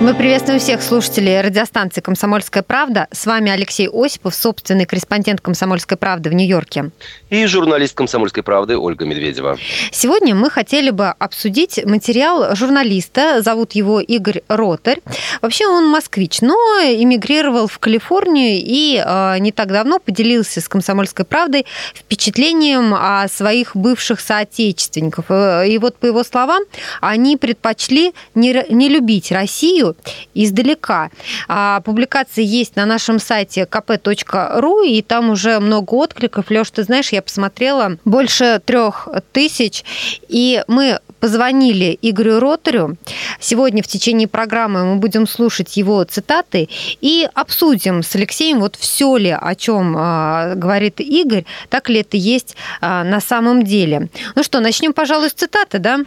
Мы приветствуем всех слушателей радиостанции «Комсомольская правда». С вами Алексей Осипов, собственный корреспондент «Комсомольской правды» в Нью-Йорке. И журналист «Комсомольской правды» Ольга Медведева. Сегодня мы хотели бы обсудить материал журналиста. Зовут его Игорь Ротарь. Вообще он москвич, но эмигрировал в Калифорнию и э, не так давно поделился с «Комсомольской правдой» впечатлением о своих бывших соотечественников. Э, и вот по его словам, они предпочли не, не любить Россию, издалека. А, публикации есть на нашем сайте kp.ru, и там уже много откликов. Леш, ты знаешь, я посмотрела больше трех тысяч, и мы позвонили Игорю Ротарю. Сегодня в течение программы мы будем слушать его цитаты и обсудим с Алексеем вот все ли, о чем э, говорит Игорь, так ли это есть э, на самом деле. Ну что, начнем, пожалуй, с цитаты, да?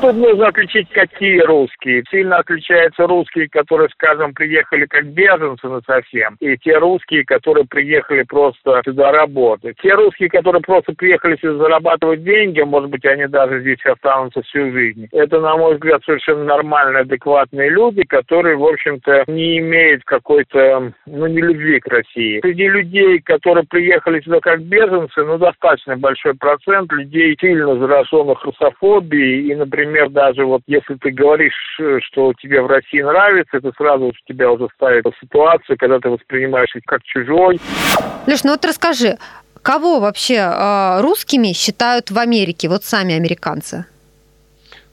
Тут нужно отличить, какие русские. Сильно отличаются русские, которые, скажем, приехали как беженцы на совсем, и те русские, которые приехали просто сюда работать. Те русские, которые просто приехали сюда зарабатывать деньги, может быть, они даже здесь останутся всю жизнь. Это, на мой взгляд, совершенно нормальные, адекватные люди, которые, в общем-то, не имеют какой-то, ну, не любви к России. Среди людей, которые приехали сюда как беженцы, ну, достаточно большой процент людей, сильно зараженных русофобией. И, например, даже вот если ты говоришь, что тебе в России нравится, это сразу тебя уже ставит в ситуацию, когда ты воспринимаешь их как чужой. Леш, ну вот расскажи, кого вообще э, русскими считают в Америке, вот сами американцы?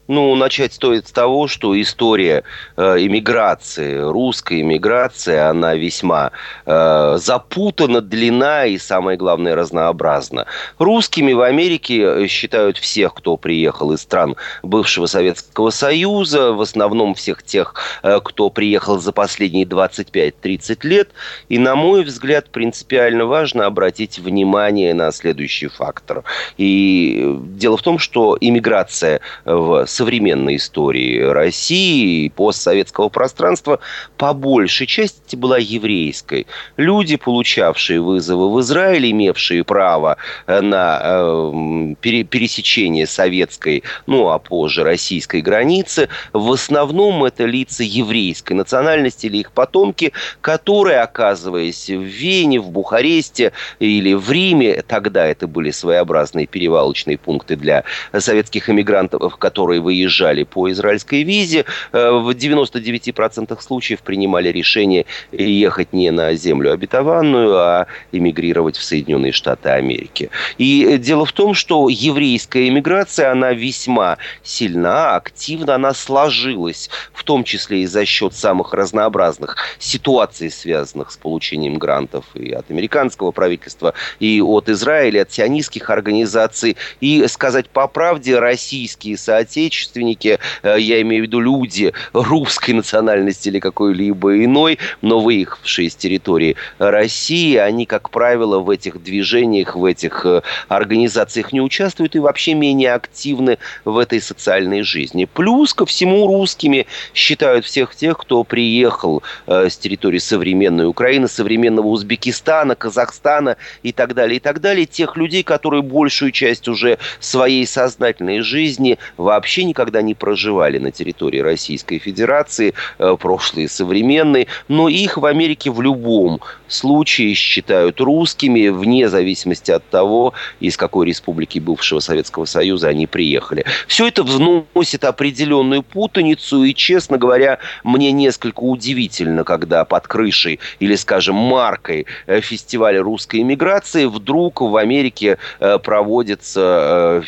Ну, начать стоит с того, что история э, иммиграции, русской иммиграции, она весьма э, запутана, длина и, самое главное, разнообразна. Русскими в Америке э, считают всех, кто приехал из стран бывшего Советского Союза, в основном всех тех, э, кто приехал за последние 25-30 лет. И, на мой взгляд, принципиально важно обратить внимание на следующий фактор. И дело в том, что иммиграция в современной истории России постсоветского пространства по большей части была еврейской. Люди, получавшие вызовы в Израиль, имевшие право э, на э, пересечение советской, ну а позже российской границы, в основном это лица еврейской национальности или их потомки, которые, оказываясь в Вене, в Бухаресте или в Риме, тогда это были своеобразные перевалочные пункты для советских эмигрантов, которые выезжали по израильской визе, э, в 99% случаев принимали решение ехать не на землю обетованную, а эмигрировать в Соединенные Штаты Америки. И дело в том, что еврейская эмиграция, она весьма сильна, активна, она сложилась, в том числе и за счет самых разнообразных ситуаций, связанных с получением грантов и от американского правительства, и от Израиля, от сионистских организаций. И сказать по правде, российские соотечественники родственники, э, я имею в виду люди русской национальности или какой-либо иной, но выехавшие из территории России, они, как правило, в этих движениях, в этих э, организациях не участвуют и вообще менее активны в этой социальной жизни. Плюс ко всему русскими считают всех тех, кто приехал э, с территории современной Украины, современного Узбекистана, Казахстана и так далее, и так далее. Тех людей, которые большую часть уже своей сознательной жизни вообще никогда не проживали на территории Российской Федерации, э, прошлые, современные, но их в Америке в любом случае считают русскими, вне зависимости от того, из какой республики бывшего Советского Союза они приехали. Все это вносит определенную путаницу, и, честно говоря, мне несколько удивительно, когда под крышей или, скажем, маркой э, фестиваля русской иммиграции вдруг в Америке э, проводятся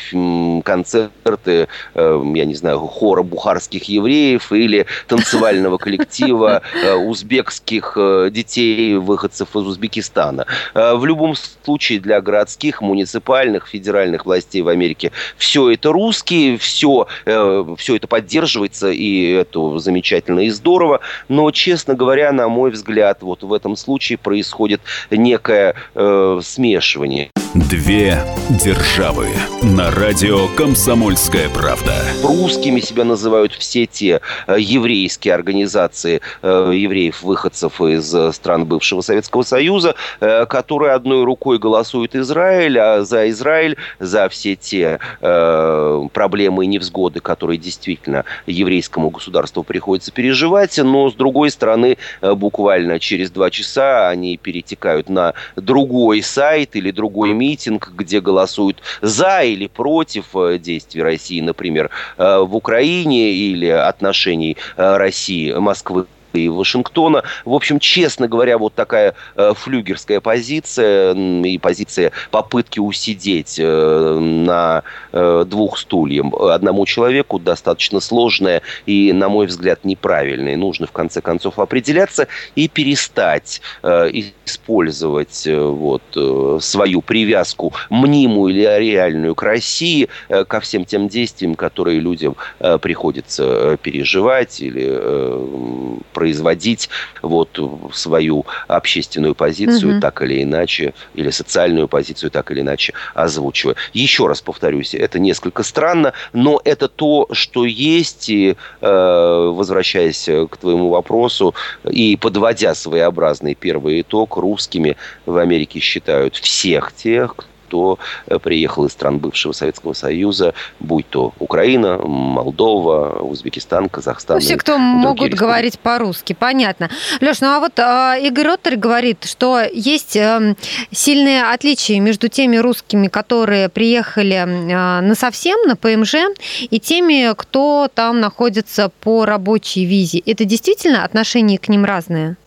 концерты, я не знаю, хора бухарских евреев или танцевального коллектива э, узбекских э, детей, выходцев из Узбекистана. Э, в любом случае для городских, муниципальных, федеральных властей в Америке все это русские, все, все это поддерживается, и это замечательно и здорово. Но, честно говоря, на мой взгляд, вот в этом случае происходит некое смешивание. Две державы на радио «Комсомольская правда». Русскими себя называют все те э, еврейские организации э, евреев-выходцев из э, стран бывшего Советского Союза, которые одной рукой голосуют Израиль, а за Израиль, за все те проблемы и невзгоды, которые действительно еврейскому государству приходится переживать, но с другой стороны, буквально через два часа они перетекают на другой сайт или другой митинг, где голосуют за или против действий России, например, в Украине или отношений э, России, Москвы и Вашингтона. В общем, честно говоря, вот такая э, флюгерская позиция и позиция попытки усидеть э, на э, двух стульях одному человеку достаточно сложная и, на мой взгляд, неправильная. Нужно, в конце концов, определяться и перестать использовать вот, свою привязку мнимую или реальную к России ко всем тем действиям, которые людям приходится переживать или производить вот свою общественную позицию угу. так или иначе, или социальную позицию так или иначе озвучивая. Еще раз повторюсь, это несколько странно, но это то, что есть, и э, возвращаясь к твоему вопросу, и подводя своеобразный первый итог, русскими в Америке считают всех тех, кто э, приехал из стран бывшего Советского Союза, будь то Украина, Молдова, Узбекистан, Казахстан. Ну, все, кто могут республики. говорить по-русски, понятно. Леш, ну а вот э, Игорь Роттер говорит, что есть э, сильные отличия между теми русскими, которые приехали э, на совсем, на ПМЖ, и теми, кто там находится по рабочей визе. Это действительно отношение к ним разное?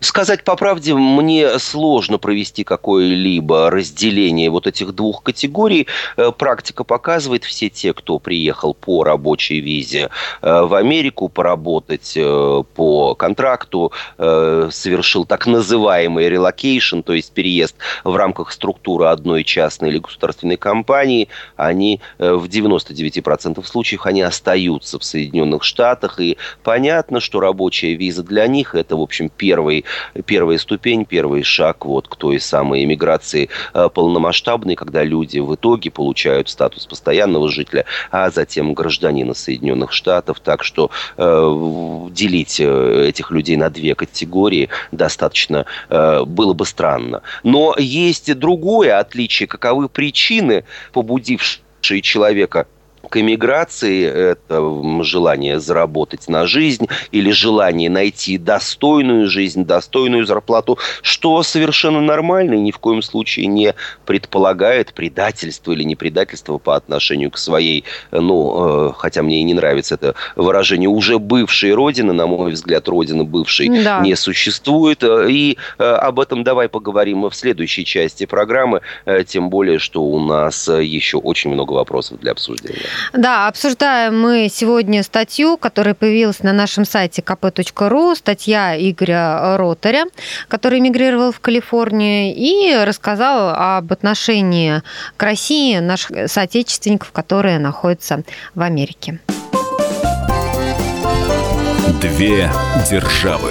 Сказать по правде, мне сложно провести какое-либо разделение вот этих двух категорий. Э, практика показывает, все те, кто приехал по рабочей визе э, в Америку поработать э, по контракту, совершил так называемый relocation, то есть переезд в рамках структуры одной частной или государственной компании, они в 99% случаев они остаются в Соединенных Штатах. И понятно, что рабочая виза для них это, в общем, первый первый, первая ступень, первый шаг вот к той самой иммиграции э, полномасштабной, когда люди в итоге получают статус постоянного жителя, а затем гражданина Соединенных Штатов. Так что э, делить э, этих людей на две категории достаточно э, было бы странно. Но есть другое отличие. Каковы причины, побудившие человека к эмиграции, это желание заработать на жизнь или желание найти достойную жизнь, достойную зарплату, что совершенно нормально и ни в коем случае не предполагает предательство или не предательство по отношению к своей, ну, э, хотя мне и не нравится это выражение, уже бывшей родины, на мой взгляд, родина бывшей да. не существует. И э, об этом давай поговорим в следующей части программы, э, тем более, что у нас еще очень много вопросов для обсуждения. Да, обсуждаем мы сегодня статью, которая появилась на нашем сайте kp.ru, статья Игоря Ротаря, который эмигрировал в Калифорнию и рассказал об отношении к России наших соотечественников, которые находятся в Америке. Две державы.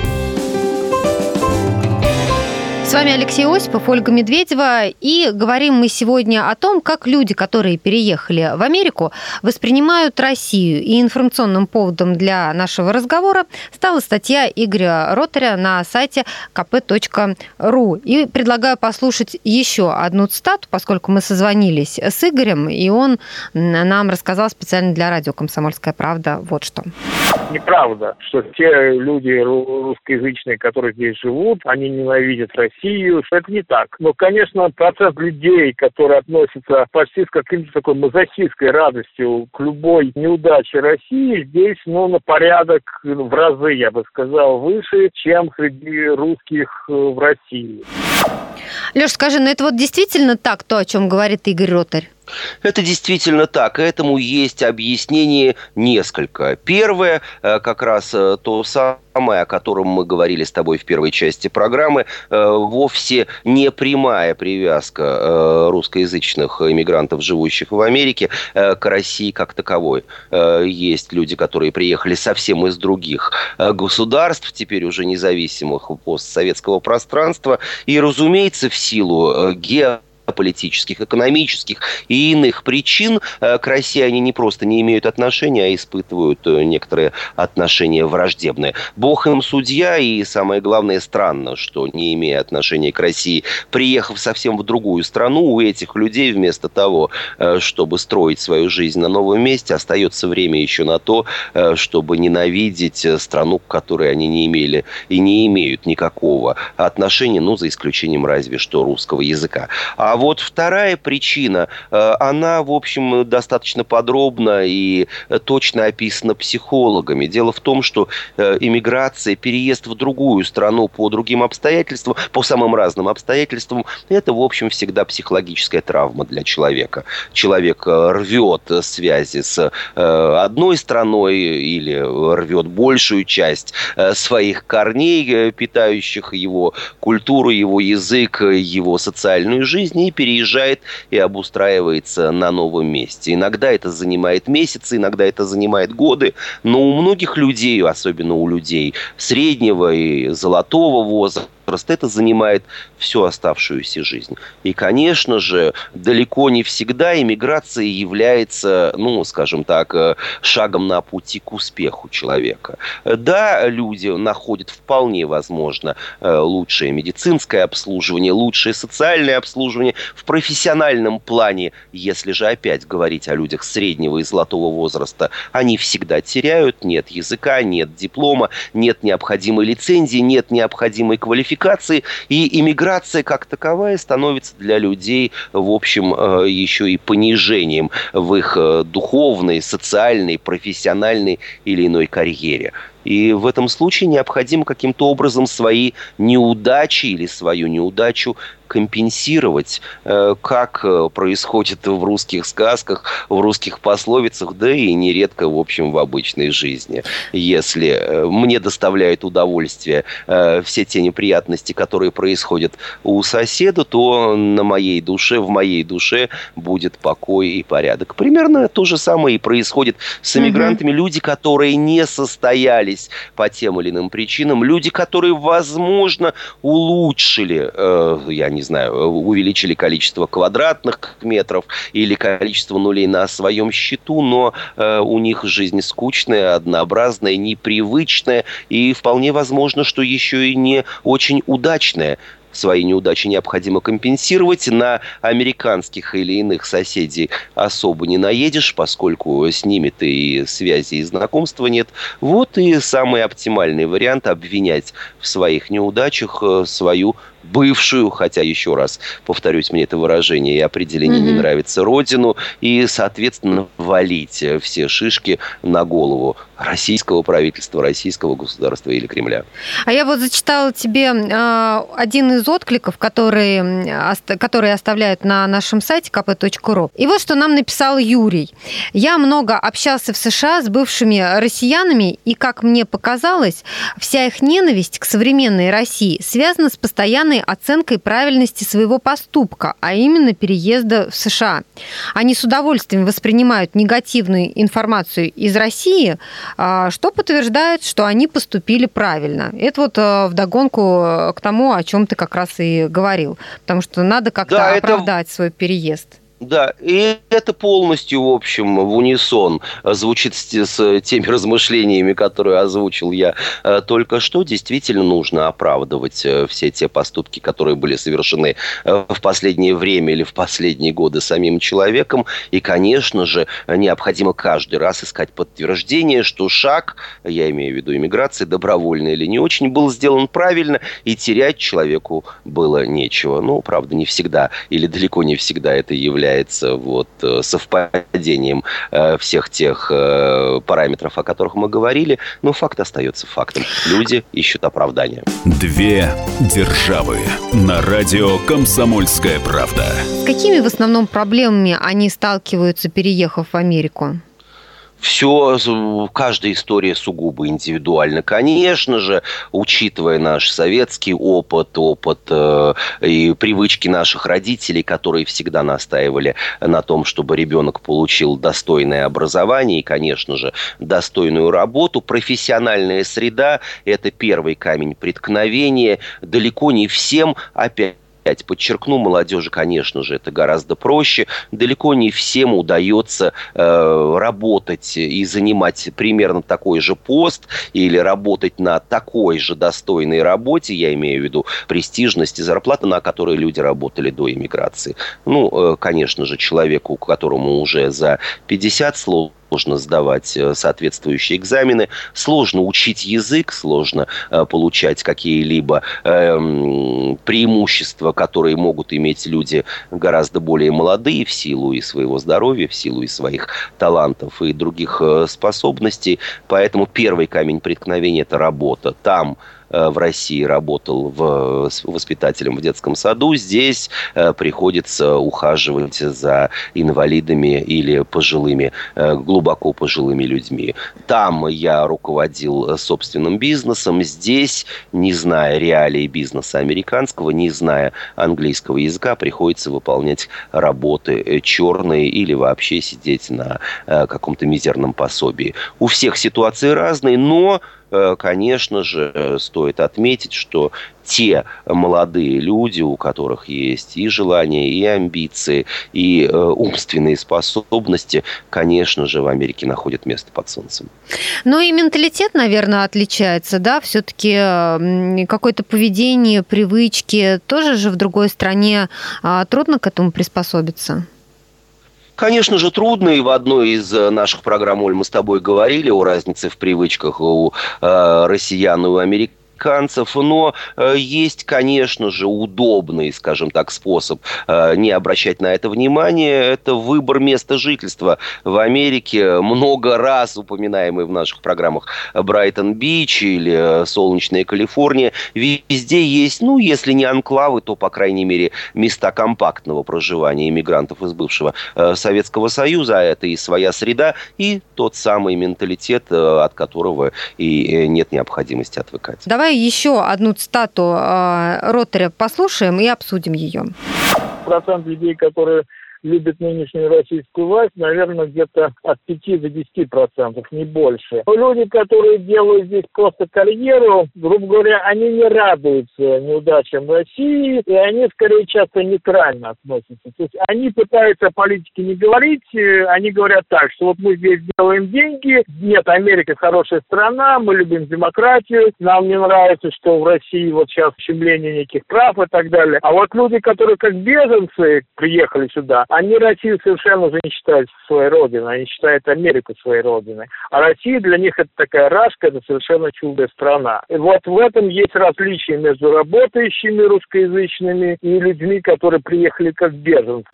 С вами Алексей Осипов, Ольга Медведева, и говорим мы сегодня о том, как люди, которые переехали в Америку, воспринимают Россию. И информационным поводом для нашего разговора стала статья Игоря Ротаря на сайте kp.ru. И предлагаю послушать еще одну цитату, поскольку мы созвонились с Игорем, и он нам рассказал специально для радио «Комсомольская правда» вот что. Неправда, что те люди русскоязычные, которые здесь живут, они ненавидят Россию. Это не так. Но, конечно, процесс людей, которые относятся почти с каким-то такой мазохистской радостью к любой неудаче России, здесь, ну, на порядок в разы, я бы сказал, выше, чем среди русских э, в России. Леш, скажи, ну это вот действительно так, то, о чем говорит Игорь Ротарь? Это действительно так. Этому есть объяснение несколько. Первое, э, как раз э, то самое, о котором мы говорили с тобой в первой части программы, э, вовсе не прямая привязка русскоязычных иммигрантов, живущих в Америке, к России как таковой. Есть люди, которые приехали совсем из других государств, теперь уже независимых постсоветского пространства, и, разумеется, в силу ге политических, экономических и иных причин э, к России они не просто не имеют отношения, а испытывают э, некоторые отношения враждебные. Бог им судья, и самое главное, странно, что не имея отношения к России, приехав совсем в другую страну, у этих людей вместо того, э, чтобы строить свою жизнь на новом месте, остается время еще на то, чтобы ненавидеть страну, к которой они не имели и не имеют никакого отношения, ну, за исключением разве что русского языка. А вот вторая причина, э, она, в общем, достаточно подробно и точно описана психологами. Дело в том, что э, иммиграция, переезд в другую страну по другим обстоятельствам, по самым разным обстоятельствам, это, в общем, всегда психологическая травма для человека. Человек э, рвет связи с одной страной или рвет большую часть своих корней, питающих его культуру, его язык, его социальную жизнь, и переезжает и обустраивается на новом месте. Иногда это занимает месяцы, иногда это занимает годы, но у многих людей, особенно у людей среднего и золотого возраста, возраст, это занимает всю оставшуюся жизнь. И, конечно же, далеко не всегда иммиграция является, ну, скажем так, э, шагом на пути к успеху человека. Да, люди находят вполне возможно э, лучшее медицинское обслуживание, лучшее социальное обслуживание в профессиональном плане, если же опять говорить о людях среднего и золотого возраста, они всегда теряют, нет языка, нет диплома, нет необходимой лицензии, нет необходимой квалификации, квалификации, и иммиграция как таковая становится для людей, в общем, э, еще и понижением в их э, духовной, социальной, профессиональной или иной карьере. И в этом случае необходимо каким-то образом свои неудачи или свою неудачу компенсировать, э, как э, происходит в русских сказках, в русских пословицах, да и нередко, в общем, в обычной жизни. Если э, мне доставляют удовольствие все те неприятности, которые происходят у соседа, то на моей душе, в моей душе будет покой и порядок. Примерно то же самое и происходит с иммигрантами. Угу. Люди, которые не состоялись по тем или иным причинам, люди, которые, возможно, улучшили, я не знаю, увеличили количество квадратных метров или количество нулей на своем счету, но э, у них жизнь скучная, однообразная, непривычная и вполне возможно, что еще и не очень удачная свои неудачи необходимо компенсировать. На американских или иных соседей особо не наедешь, поскольку с ними ты и связи, и знакомства нет. Вот и самый оптимальный вариант обвинять в своих неудачах э, свою бывшую, хотя еще раз повторюсь, мне это выражение и определение mm-hmm. не нравится, родину, и, соответственно, валить все шишки на голову российского правительства, российского государства или Кремля. А я вот зачитала тебе э, один из откликов, которые, которые оставляют на нашем сайте kp.ru. И вот что нам написал Юрий. Я много общался в США с бывшими россиянами, и, как мне показалось, вся их ненависть к современной России связана с постоянной постоянной оценкой правильности своего поступка, а именно переезда в США. Они с удовольствием воспринимают негативную информацию из России, а, что подтверждает, что они поступили правильно. Это вот а, вдогонку к тому, о чем ты как раз и говорил. Потому что надо как-то да, оправдать это... свой переезд. Да, и это полностью, в общем, в унисон звучит с, с теми размышлениями, которые озвучил я э, только что. Действительно нужно оправдывать э, все те поступки, которые были совершены э, в последнее время или в последние годы самим человеком. И, конечно же, необходимо каждый раз искать подтверждение, что шаг, я имею в виду иммиграции, добровольный или не очень, был сделан правильно, и терять человеку было нечего. Ну, правда, не всегда или далеко не всегда это является является вот э, совпадением э, всех тех э, параметров, о которых мы говорили, но факт остается фактом. Люди ищут оправдания. Две державы на радио «Комсомольская правда». С какими в основном проблемами они сталкиваются, переехав в Америку? Все, каждая история сугубо индивидуальна. Конечно же, учитывая наш советский опыт, опыт э, и привычки наших родителей, которые всегда настаивали на том, чтобы ребенок получил достойное образование и, конечно же, достойную работу, профессиональная среда – это первый камень преткновения. Далеко не всем, опять опять подчеркну, молодежи, конечно же, это гораздо проще. Далеко не всем удается э, работать и занимать примерно такой же пост или работать на такой же достойной работе, я имею в виду престижность и зарплата, на которой люди работали до иммиграции. Ну, э, конечно же, человеку, которому уже за 50 слов сложно сдавать э, соответствующие экзамены, сложно учить язык, сложно э, получать какие-либо э, преимущества, которые могут иметь люди гораздо более молодые в силу и своего здоровья, в силу и своих талантов и других э, способностей. Поэтому первый камень преткновения – это работа. Там в России работал в, воспитателем в детском саду, здесь э, приходится ухаживать за инвалидами или пожилыми, э, глубоко пожилыми людьми. Там я руководил собственным бизнесом, здесь, не зная реалий бизнеса американского, не зная английского языка, приходится выполнять работы черные или вообще сидеть на каком-то мизерном пособии. У всех ситуации разные, но Э, конечно же, стоит отметить, что те молодые люди, у которых есть и желания, и амбиции, и э, умственные способности, конечно же, в Америке находят место под солнцем. Ну и менталитет, наверное, отличается, да? Все-таки какое-то поведение, привычки тоже же в другой стране а, трудно к этому приспособиться. Конечно же, трудно, и в одной из э, наших программ, Оль, мы с тобой говорили о разнице в привычках у э, россиян и у американцев американцев, но э, есть, конечно же, удобный, скажем так, способ э, не обращать на это внимание. Это выбор места жительства. В Америке много раз упоминаемый в наших программах Брайтон-Бич или э, солнечная Калифорния. Везде есть, ну, если не анклавы, то, по крайней мере, места компактного проживания иммигрантов из бывшего Советского Союза. А это и своя среда, и тот самый менталитет, от которого и нет необходимости отвыкать. Давай Давай еще одну цитату э, Ротаря послушаем и обсудим ее. Процент людей, которые любит нынешнюю российскую власть, наверное, где-то от 5 до 10 процентов, не больше. Люди, которые делают здесь просто карьеру, грубо говоря, они не радуются неудачам России, и они скорее часто нейтрально относятся. То есть они пытаются о политике не говорить, э, они говорят так, что вот мы здесь делаем деньги, нет, Америка хорошая страна, мы любим демократию, нам не нравится, что в России вот сейчас ущемление неких прав и так далее. А вот люди, которые как беженцы приехали сюда, они Россию совершенно уже не считают своей родиной, они считают Америку своей родиной. А Россия для них это такая рашка, это совершенно чудная страна. И вот в этом есть различие между работающими русскоязычными и людьми, которые приехали как беженцы.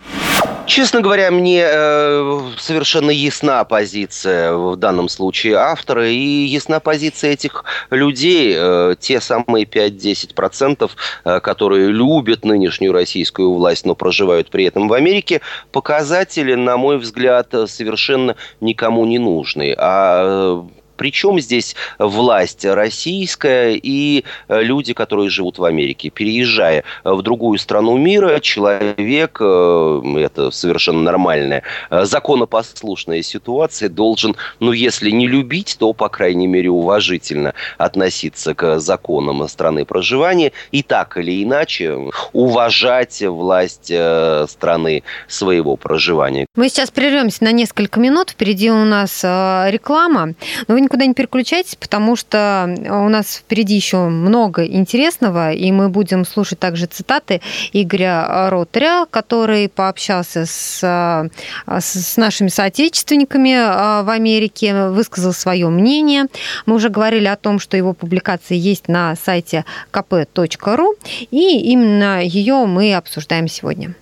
Честно говоря, мне э, совершенно ясна позиция в данном случае автора и ясна позиция этих людей, э, те самые 5-10%, э, которые любят нынешнюю российскую власть, но проживают при этом в Америке, показатели, на мой взгляд, совершенно никому не нужны. А Причем здесь власть российская и люди, которые живут в Америке. Переезжая в другую страну мира, человек, это совершенно нормальная, законопослушная ситуация, должен, ну, если не любить, то, по крайней мере, уважительно относиться к законам страны проживания и так или иначе уважать власть э, страны своего проживания. Мы сейчас прервемся на несколько минут. Впереди у нас э, реклама. Но вы никуда не переключайтесь, потому что у нас впереди еще много интересного, и мы будем слушать также цитаты Игоря Ротаря, который пообщался с, э, с нашими соотечественниками в Америке, высказал свое мнение. Мы уже говорили о том, что его публикации есть на сайте kp.ru, и именно ее мы обсуждаем сегодня.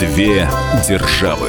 Две державы.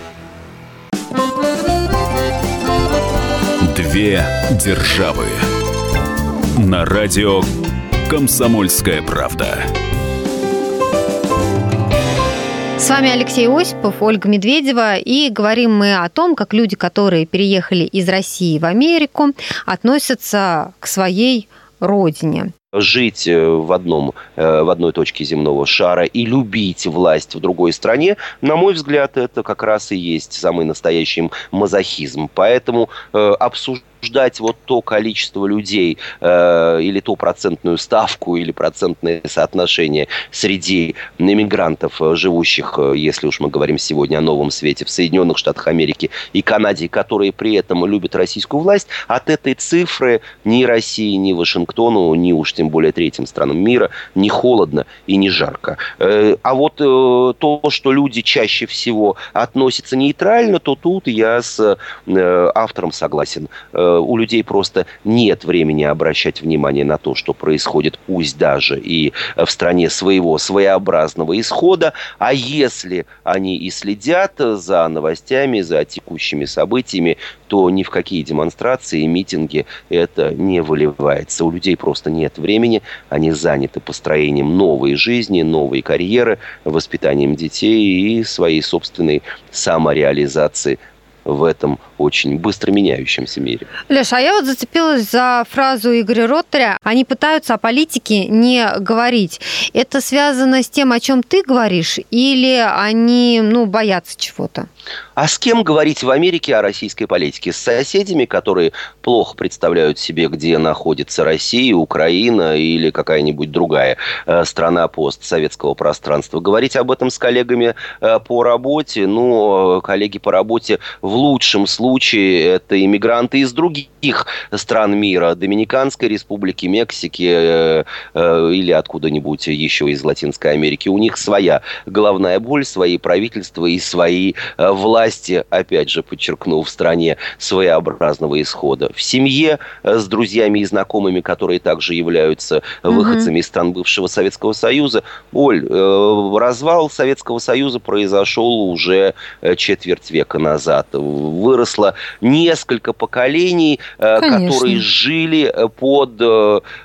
Две державы. На радио «Комсомольская правда». С вами Алексей Осипов, Ольга Медведева, и говорим мы о том, как люди, которые переехали из России в Америку, относятся к своей родине жить э, в, одном, э, в одной точке земного шара и любить власть в другой стране, на мой взгляд, это как раз и есть самый настоящий мазохизм. Поэтому э, обсуждать ждать вот то количество людей э, или ту процентную ставку или процентное соотношение среди иммигрантов, э, живущих, э, если уж мы говорим сегодня о новом свете, в Соединенных Штатах Америки и Канаде, которые при этом любят российскую власть, от этой цифры ни России, ни Вашингтону, ни уж тем более третьим странам мира не холодно и не жарко. Э, а вот э, то, что люди чаще всего относятся нейтрально, то тут я с э, автором согласен. Э, у людей просто нет времени обращать внимание на то, что происходит, пусть даже и в стране своего своеобразного исхода. А если они и следят за новостями, за текущими событиями, то ни в какие демонстрации, митинги это не выливается. У людей просто нет времени, они заняты построением новой жизни, новой карьеры, воспитанием детей и своей собственной самореализации в этом очень быстро меняющемся мире. Леша, а я вот зацепилась за фразу Игоря Роттера. Они пытаются о политике не говорить. Это связано с тем, о чем ты говоришь, или они ну, боятся чего-то? А с кем говорить в Америке о российской политике? С соседями, которые плохо представляют себе, где находится Россия, Украина или какая-нибудь другая э, страна постсоветского пространства. Говорить об этом с коллегами э, по работе, ну, коллеги по работе в лучшем случае это иммигранты из других стран мира, Доминиканской республики, Мексики э, или откуда-нибудь еще из Латинской Америки. У них своя головная боль, свои правительства и свои власти, опять же, подчеркну, в стране своеобразного исхода. В семье э, с друзьями и знакомыми, которые также являются выходцами из стран бывшего Советского Союза. Оль, э, развал Советского Союза произошел уже э, четверть века назад. Выросло несколько поколений, Конечно. которые жили под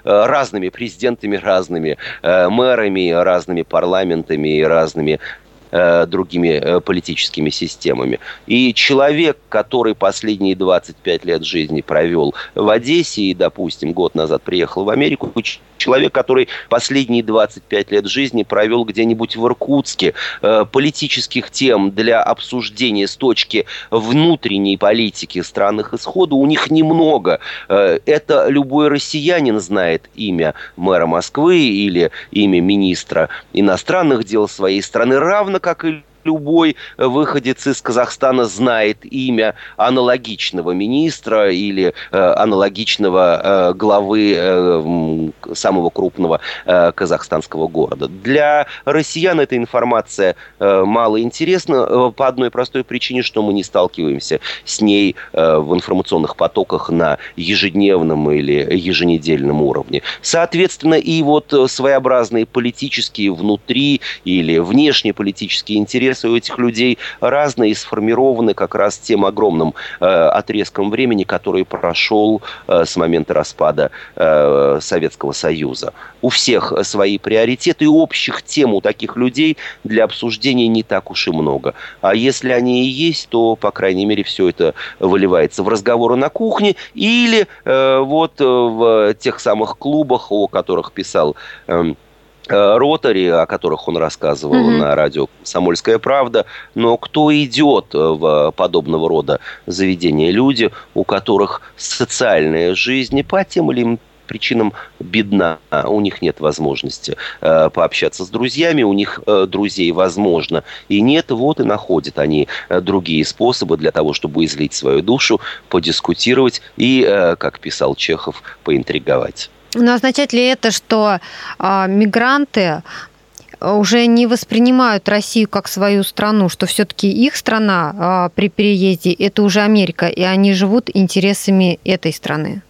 разными президентами, разными мэрами, разными парламентами и разными Э, другими э, политическими системами. И человек, который последние 25 лет жизни провел в Одессе и, допустим, год назад приехал в Америку, человек, который последние 25 лет жизни провел где-нибудь в Иркутске, э, политических тем для обсуждения с точки внутренней политики странных исхода у них немного. Э, это любой россиянин знает имя мэра Москвы или имя министра иностранных дел своей страны, равно как и любой выходец из Казахстана знает имя аналогичного министра или э, аналогичного э, главы э, самого крупного э, казахстанского города. Для россиян эта информация э, мало интересна э, по одной простой причине, что мы не сталкиваемся с ней э, в информационных потоках на ежедневном или еженедельном уровне. Соответственно, и вот своеобразные политические внутри или внешние политические интересы у этих людей разные и сформированы как раз тем огромным э, отрезком времени, который прошел э, с момента распада э, Советского Союза. У всех свои приоритеты и общих тем у таких людей для обсуждения не так уж и много. А если они и есть, то, по крайней мере, все это выливается в разговоры на кухне или э, вот в тех самых клубах, о которых писал э, Э, ротари, о которых он рассказывал mm-hmm. на радио «Самольская правда». Но кто идет в подобного рода заведения? Люди, у которых социальная жизнь по тем или иным причинам бедна. У них нет возможности э, пообщаться с друзьями, у них э, друзей возможно и нет. Вот и находят они э, другие способы для того, чтобы излить свою душу, подискутировать и, э, как писал Чехов, поинтриговать. Но означает ли это, что а, мигранты уже не воспринимают Россию как свою страну, что все-таки их страна а, при переезде это уже Америка, и они живут интересами этой страны?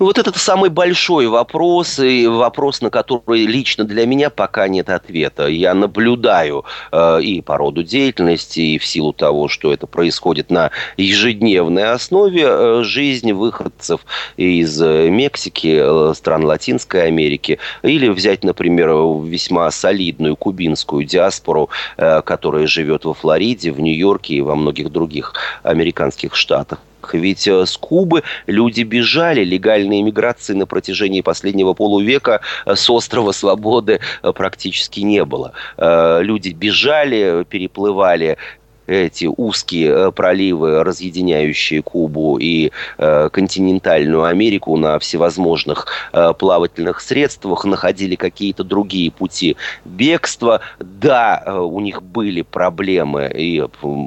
Ну, вот это самый большой вопрос, и вопрос, на который лично для меня пока нет ответа. Я наблюдаю э, и по роду деятельности, и в силу того, что это происходит на ежедневной основе, э, жизнь выходцев из э, Мексики, э, стран Латинской Америки, или взять, например, весьма солидную кубинскую диаспору, э, которая живет во Флориде, в Нью-Йорке и во многих других американских штатах. Ведь э, с Кубы люди бежали, легальной иммиграции на протяжении последнего полувека э, с острова Свободы э, практически не было. Люди бежали, переплывали эти узкие э, проливы, разъединяющие Кубу и э, континентальную Америку на всевозможных э, плавательных средствах, находили какие-то другие пути бегства. Да, э, у них были проблемы и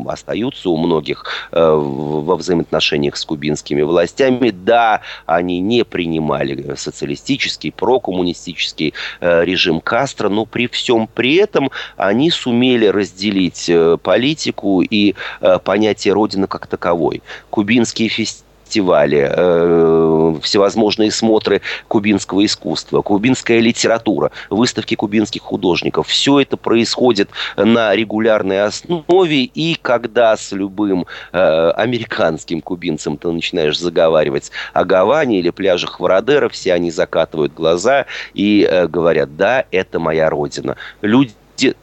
остаются у многих э, во взаимоотношениях с кубинскими властями. Да, они не принимали социалистический, прокоммунистический э, режим Кастро, но при всем при этом они сумели разделить политику политику и э, понятие Родины как таковой. Кубинские фестивали фестивали, э, всевозможные смотры кубинского искусства, кубинская литература, выставки кубинских художников. Все это происходит на регулярной основе, и когда с любым э, американским кубинцем ты начинаешь заговаривать о Гаване или пляжах Вородера, все они закатывают глаза и э, говорят, да, это моя родина. Люди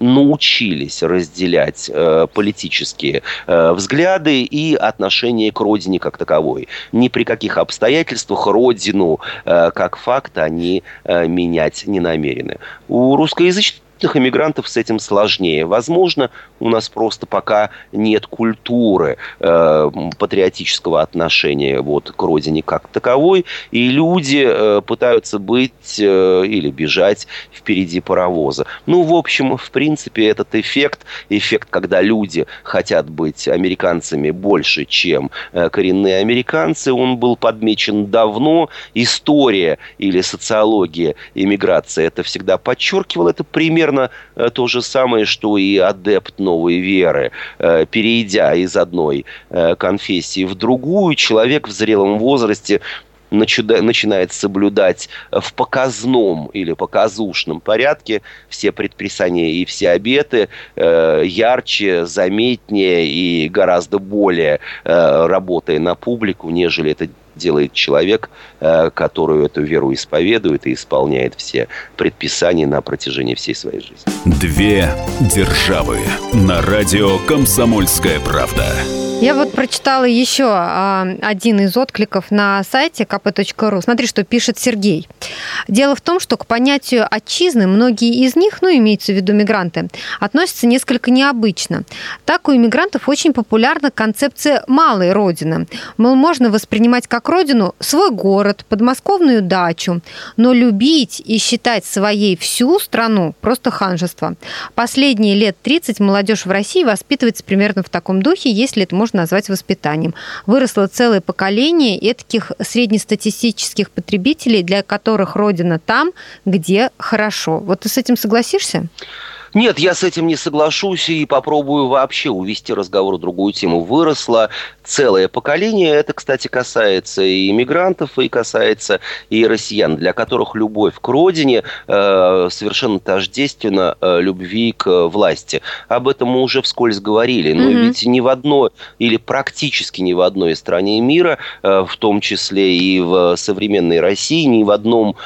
научились разделять э, политические э, взгляды и отношение к родине как таковой. Ни при каких обстоятельствах родину э, как факт они э, менять не намерены. У русскоязычных Крупных иммигрантов с этим сложнее. Возможно, у нас просто пока нет культуры э, патриотического отношения вот, к родине как таковой, и люди э, пытаются быть э, или бежать впереди паровоза. Ну, в общем, в принципе, этот эффект, эффект, когда люди хотят быть американцами больше, чем э, коренные американцы, он был подмечен давно. История или социология иммиграции это всегда подчеркивал. Это примерно примерно э, то же самое, что и адепт новой веры. Э, перейдя из одной э, конфессии в другую, человек в зрелом возрасте начинает соблюдать в показном или показушном порядке все предписания и все обеты ярче, заметнее и гораздо более работая на публику, нежели это делает человек, э, который эту веру исповедует и исполняет все предписания на протяжении всей своей жизни. Две державы на радио «Комсомольская правда». Я вот прочитала еще а, один из откликов на сайте kp.ru. Смотри, что пишет Сергей. Дело в том, что к понятию отчизны многие из них, ну, имеются в виду мигранты, относятся несколько необычно. Так у иммигрантов очень популярна концепция малой родины. Мол, можно воспринимать как родину свой город, подмосковную дачу, но любить и считать своей всю страну просто ханжество. Последние лет 30 молодежь в России воспитывается примерно в таком духе, если это можно назвать воспитанием. Выросло целое поколение таких среднестатистических потребителей, для которых родина там, где хорошо. Вот ты с этим согласишься? Нет, я с этим не соглашусь и попробую вообще увести разговор в другую тему. Выросло целое поколение, это, кстати, касается и иммигрантов, и касается и россиян, для которых любовь к родине э, совершенно тождественна э, любви к власти. Об этом мы уже вскользь говорили, но mm-hmm. ведь ни в одной, или практически ни в одной стране мира, э, в том числе и в современной России, ни в одном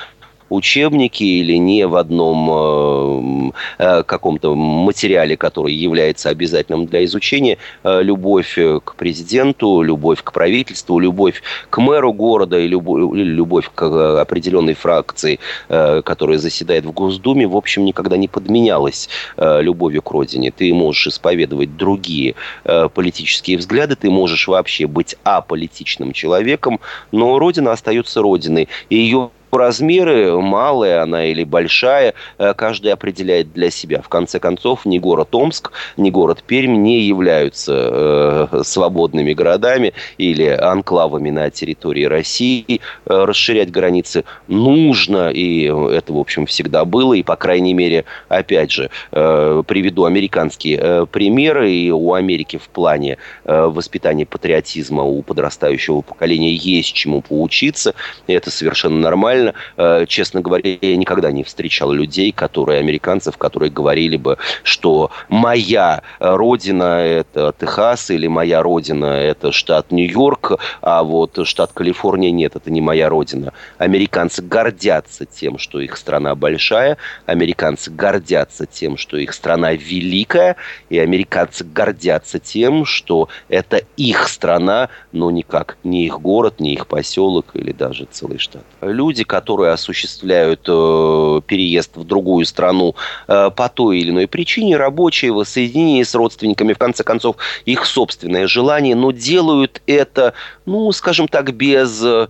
учебнике или не в одном э, э, каком-то материале, который является обязательным для изучения, э, любовь к президенту, любовь к правительству, любовь к мэру города и любовь, любовь к определенной фракции, которая заседает в Госдуме, в общем, никогда не подменялась любовью к родине. Ты можешь исповедовать другие политические взгляды, ты можешь вообще быть аполитичным человеком, но родина остается родиной. И ее размеры, малая она или большая, э, каждый определяет для себя. В конце концов, ни город Омск, ни город Пермь не являются э, свободными городами или анклавами на территории России. Э, расширять границы нужно, и это, в общем, всегда было. И, по крайней мере, опять же, э, приведу американские э, примеры. И у Америки в плане э, воспитания патриотизма у подрастающего поколения есть чему поучиться. Это совершенно нормально нормально. Э, честно говоря, я никогда не встречал людей, которые, американцев, которые говорили бы, что моя родина – это Техас, или моя родина – это штат Нью-Йорк, а вот штат Калифорния – нет, это не моя родина. Американцы гордятся тем, что их страна большая, американцы гордятся тем, что их страна великая, и американцы гордятся тем, что это их страна, но никак не их город, не их поселок или даже целый штат. Люди, которые осуществляют э, переезд в другую страну э, по той или иной причине, рабочие, воссоединение с родственниками, в конце концов, их собственное желание, но делают это, ну, скажем так, без, э,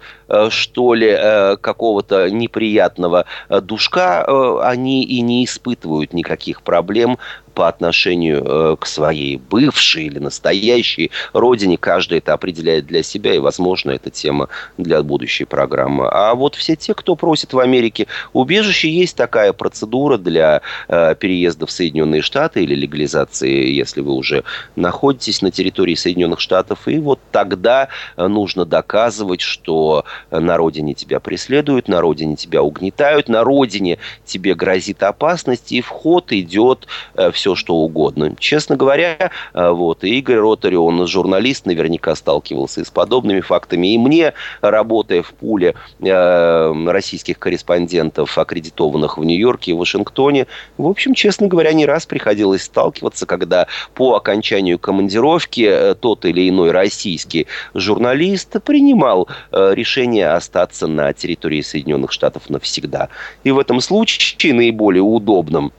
что ли, э, какого-то неприятного э, душка, э, они и не испытывают никаких проблем по отношению э, к своей бывшей или настоящей родине. Каждый это определяет для себя, и, возможно, это тема для будущей программы. А вот все те, кто просит в Америке убежище, есть такая процедура для э, переезда в Соединенные Штаты или легализации, если вы уже находитесь на территории Соединенных Штатов. И вот тогда нужно доказывать, что на родине тебя преследуют, на родине тебя угнетают, на родине тебе грозит опасность, и вход идет э, все все что угодно. Честно говоря, э, вот, и Игорь Ротари, он журналист, наверняка сталкивался и с подобными фактами. И мне, работая в пуле э, российских корреспондентов, аккредитованных в Нью-Йорке и Вашингтоне, в общем, честно говоря, не раз приходилось сталкиваться, когда по окончанию командировки э, тот или иной российский журналист принимал решение остаться на территории Соединенных Штатов навсегда. И в этом случае наиболее удобным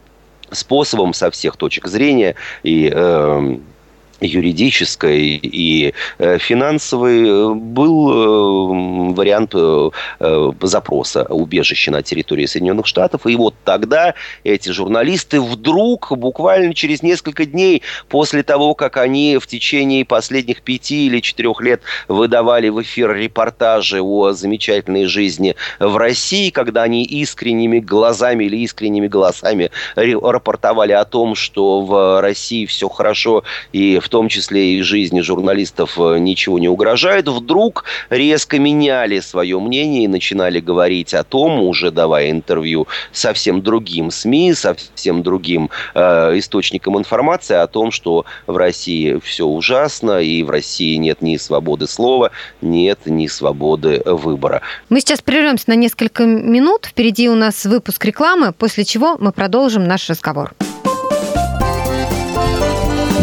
способом со всех точек зрения. И э, юридической и э, финансовой э, был э, вариант запроса убежища на территории Соединенных Штатов. И вот тогда эти журналисты вдруг, буквально через несколько дней после того, как они в течение последних пяти или четырех лет выдавали в эфир репортажи о замечательной жизни в России, когда они искренними глазами или искренними голосами рапортовали о том, что в России все хорошо и в в том числе и жизни журналистов, э, ничего не угрожает, вдруг резко меняли свое мнение и начинали говорить о том, уже давая интервью совсем другим СМИ, совсем другим э, источникам информации о том, что в России все ужасно, и в России нет ни свободы слова, нет ни свободы выбора. Мы сейчас прервемся на несколько минут. Впереди у нас выпуск рекламы, после чего мы продолжим наш разговор.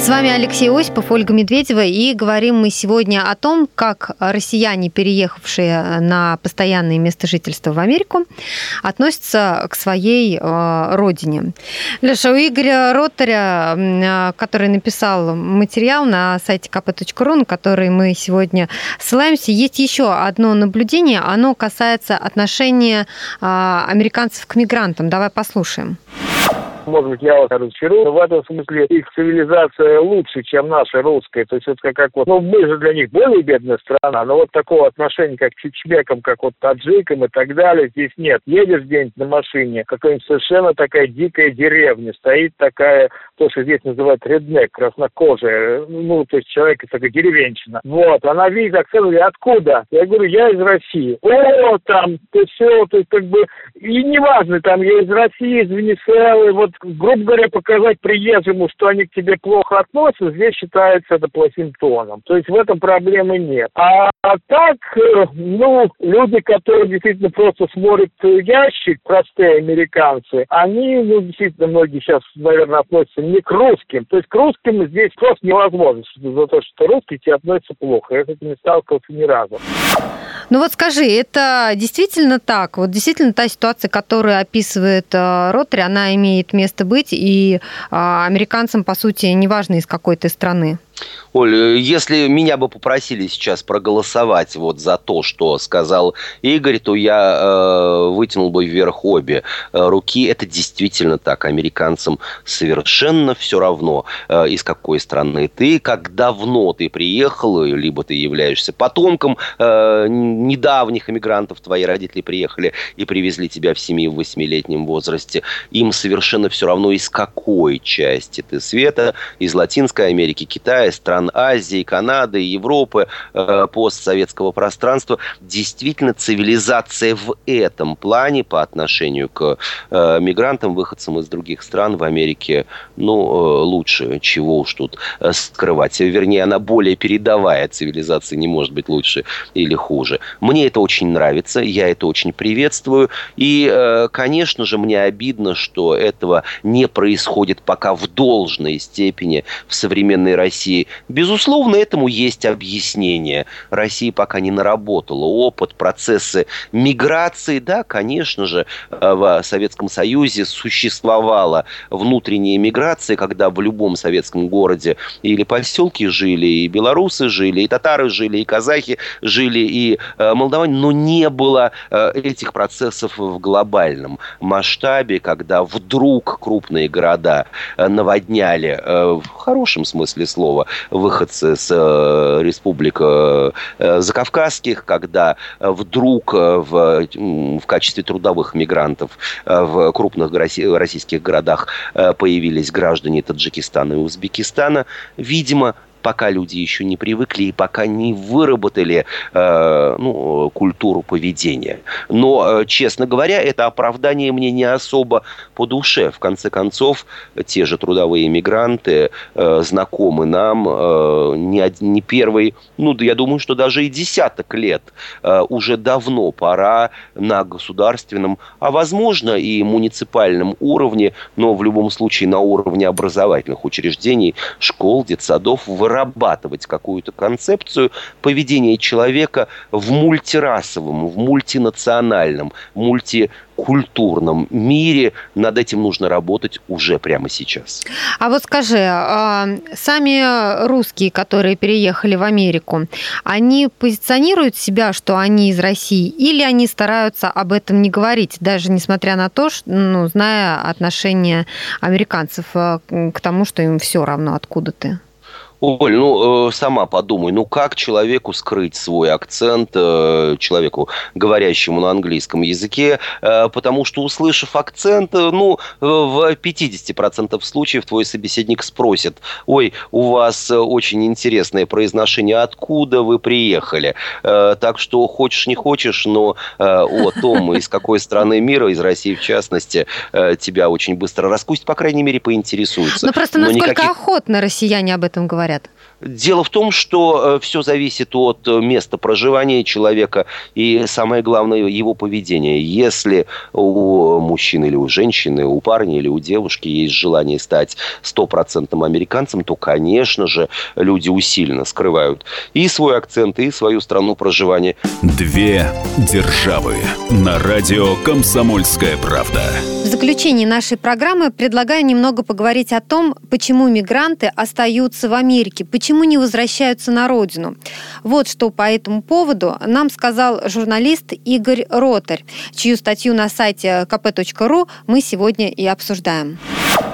С вами Алексей Осипов, Ольга Медведева, и говорим мы сегодня о том, как россияне, переехавшие на постоянное место жительства в Америку, относятся к своей э, родине. Леша, у Игоря Ротаря, э, который написал материал на сайте kp.ru, на который мы сегодня ссылаемся, есть еще одно наблюдение, оно касается отношения э, американцев к мигрантам. Давай послушаем. Может быть, я вас разочарую. В этом смысле их цивилизация лучше, чем наша русская. То есть это как, как вот, ну, мы же для них более бедная страна, но вот такого отношения, как к чечмекам, как вот таджикам и так далее, здесь нет. Едешь где-нибудь на машине, какая-нибудь совершенно такая дикая деревня, стоит такая, то, что здесь называют реднек, краснокожая, ну, то есть человек, такая деревенщина. Вот, она видит акцент, говорит, откуда? Я говорю, я из России. О, там, то все, то есть как бы, и неважно, там, я из России, из Венесуэлы, вот грубо говоря, показать приезжему, что они к тебе плохо относятся, здесь считается это плохим тоном. То есть в этом проблемы нет. А, а так, э, ну, люди, которые действительно просто смотрят ящик, простые американцы, они, ну, действительно, многие сейчас, наверное, относятся не к русским. То есть к русским здесь просто невозможно, за то, что русские тебе относятся плохо. Я с этим не сталкивался ни разу. Ну вот скажи, это действительно так? Вот действительно та ситуация, которую описывает э, Ротри, она имеет место быть, и а, американцам, по сути, неважно из какой ты страны? Оль, если меня бы попросили сейчас проголосовать вот за то, что сказал Игорь, то я э, вытянул бы вверх обе э, руки. Это действительно так. Американцам совершенно все равно, э, из какой страны ты, как давно ты приехал, либо ты являешься потомком э, недавних иммигрантов, твои родители приехали и привезли тебя в 7-8-летнем возрасте. Им совершенно все равно, из какой части ты света, из Латинской Америки, Китая, стран стран Азии, Канады, Европы, э, постсоветского пространства, действительно цивилизация в этом плане по отношению к э, мигрантам, выходцам из других стран в Америке, ну, э, лучше, чего уж тут скрывать. Вернее, она более передовая цивилизация, не может быть лучше или хуже. Мне это очень нравится, я это очень приветствую. И, конечно же, мне обидно, что этого не происходит пока в должной степени в современной России. Безусловно, этому есть объяснение. Россия пока не наработала опыт, процессы миграции. Да, конечно же, э, в Советском Союзе существовала внутренняя миграция, когда в любом советском городе или поселке жили и белорусы жили, и татары жили, и казахи жили, и э, молдаване, но не было э, этих процессов в глобальном масштабе, когда вдруг крупные города наводняли, в хорошем смысле слова, выходцы с э, республик э, закавказских, когда вдруг э, в, в качестве трудовых мигрантов в крупных российских городах появились граждане Таджикистана и Узбекистана, видимо, пока люди еще не привыкли и пока не выработали э, ну, культуру поведения. Но, э, честно говоря, это оправдание мне не особо по душе. В конце концов, те же трудовые мигранты э, знакомы нам э, не, не первый, ну, я думаю, что даже и десяток лет. Э, уже давно пора на государственном, а возможно и муниципальном уровне, но в любом случае на уровне образовательных учреждений, школ, детсадов, в вырабатывать какую-то концепцию поведения человека в мультирасовом, в мультинациональном, мульти культурном мире. Над этим нужно работать уже прямо сейчас. А вот скажи, а, сами русские, которые переехали в Америку, они позиционируют себя, что они из России, или они стараются об этом не говорить, даже несмотря на то, что, ну, зная отношение американцев а, к тому, что им все равно, откуда ты? Оль, ну э, сама подумай, ну как человеку скрыть свой акцент, э, человеку, говорящему на английском языке, э, потому что, услышав акцент, ну, в 50% случаев твой собеседник спросит, ой, у вас очень интересное произношение, откуда вы приехали? Так что хочешь не хочешь, но о том, из какой страны мира, из России в частности, тебя очень быстро раскусит, по крайней мере, поинтересуются. Ну просто насколько никаких... охотно россияне об этом говорят? Говорят? Дело в том, что э, все зависит от э, места проживания человека и, самое главное, его поведения. Если у мужчины или у женщины, у парня или у девушки есть желание стать стопроцентным американцем, то, конечно же, люди усиленно скрывают и свой акцент, и свою страну проживания. Две державы на радио «Комсомольская правда». В заключении нашей программы предлагаю немного поговорить о том, почему мигранты остаются в Америке, почему не возвращаются на родину. Вот что по этому поводу нам сказал журналист Игорь Ротарь, чью статью на сайте kp.ru мы сегодня и обсуждаем.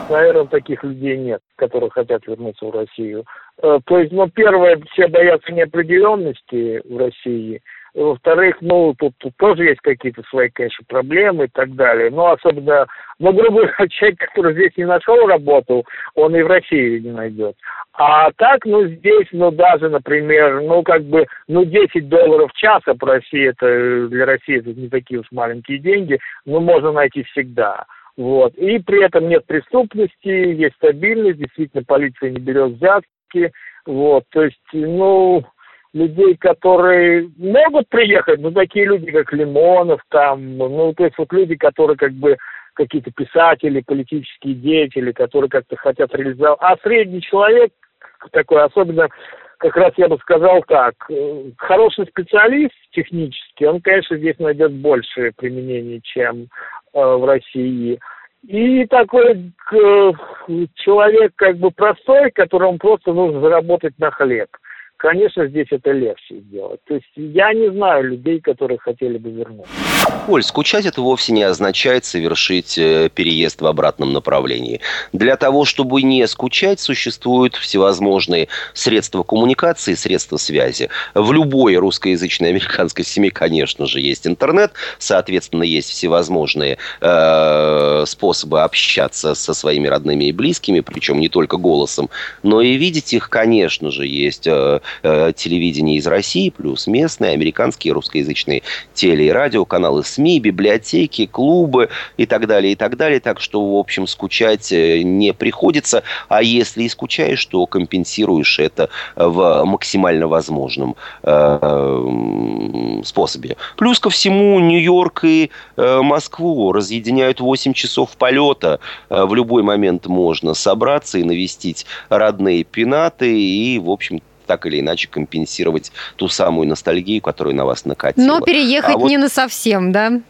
Наверное, таких людей нет, которые хотят вернуться в Россию. Э, то есть, ну, первое, все боятся неопределенности в России – во-вторых, ну, тут, тут тоже есть какие-то свои, конечно, проблемы и так далее. Но особенно, ну, грубо говоря, человек, который здесь не нашел работу, он и в России не найдет. А так, ну, здесь, ну, даже, например, ну, как бы, ну, 10 долларов в час, а по России это, для России это не такие уж маленькие деньги, ну, можно найти всегда. Вот. И при этом нет преступности, есть стабильность, действительно, полиция не берет взятки. Вот. То есть, ну, людей, которые могут приехать, ну, такие люди, как Лимонов, там, ну, то есть вот люди, которые как бы какие-то писатели, политические деятели, которые как-то хотят реализовать. А средний человек такой, особенно, как раз я бы сказал так, э, хороший специалист технический, он, конечно, здесь найдет большее применение, чем э, в России. И такой э, человек как бы простой, которому просто нужно заработать на хлеб конечно, здесь это легче сделать. То есть я не знаю людей, которые хотели бы вернуться. Оль, скучать это вовсе не означает совершить э, переезд в обратном направлении. Для того, чтобы не скучать, существуют всевозможные средства коммуникации, средства связи. В любой русскоязычной американской семье, конечно же, есть интернет, соответственно, есть всевозможные э, способы общаться со своими родными и близкими, причем не только голосом, но и видеть их, конечно же, есть э, э, телевидение из России, плюс местные, американские, русскоязычные теле- и радиоканалы, СМИ, библиотеки, клубы и так далее, и так далее. Так что, в общем, скучать э, не приходится. А если и скучаешь, то компенсируешь это в максимально возможном э, способе. Плюс ко всему, Нью-Йорк и э, Москву разъединяют 8 часов полета. Э, в любой момент можно собраться и навестить родные пенаты и, в общем так или иначе компенсировать ту самую ностальгию, которую на вас накатила. Но переехать а вот... не на совсем, да?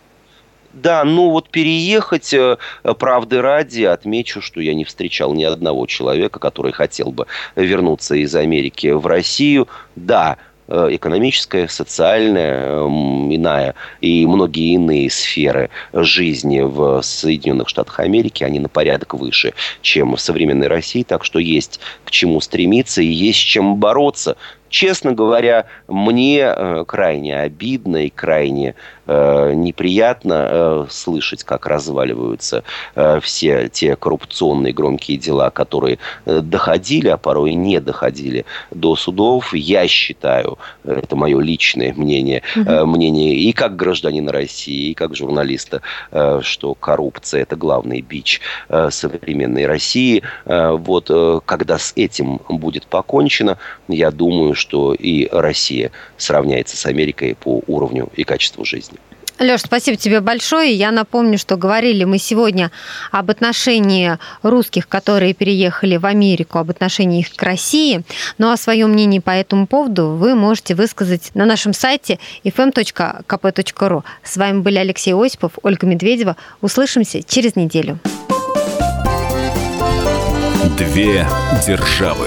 Да, ну вот переехать, э, правды ради, отмечу, что я не встречал ни одного человека, который хотел бы вернуться из Америки в Россию. Да, Э, экономическая, социальная, иная и многие иные сферы жизни в Соединенных Штатах Америки, они на порядок выше, чем в современной России, так что есть к чему стремиться и есть с чем бороться. Честно говоря, мне э, крайне обидно и крайне э, неприятно э, слышать, как разваливаются все те коррупционные громкие дела, которые доходили, а порой не доходили до судов. Я считаю, это мое личное мнение, э, мнение и как гражданина России, и как журналиста, что коррупция – это главный бич современной России. Вот когда с этим будет покончено, я думаю, что и Россия сравняется с Америкой по уровню и качеству жизни. Леш, спасибо тебе большое. Я напомню, что говорили мы сегодня об отношении русских, которые переехали в Америку, об отношении их к России. Ну а свое мнение по этому поводу вы можете высказать на нашем сайте fm.kp.ru. С вами были Алексей Осипов, Ольга Медведева. Услышимся через неделю. Две державы.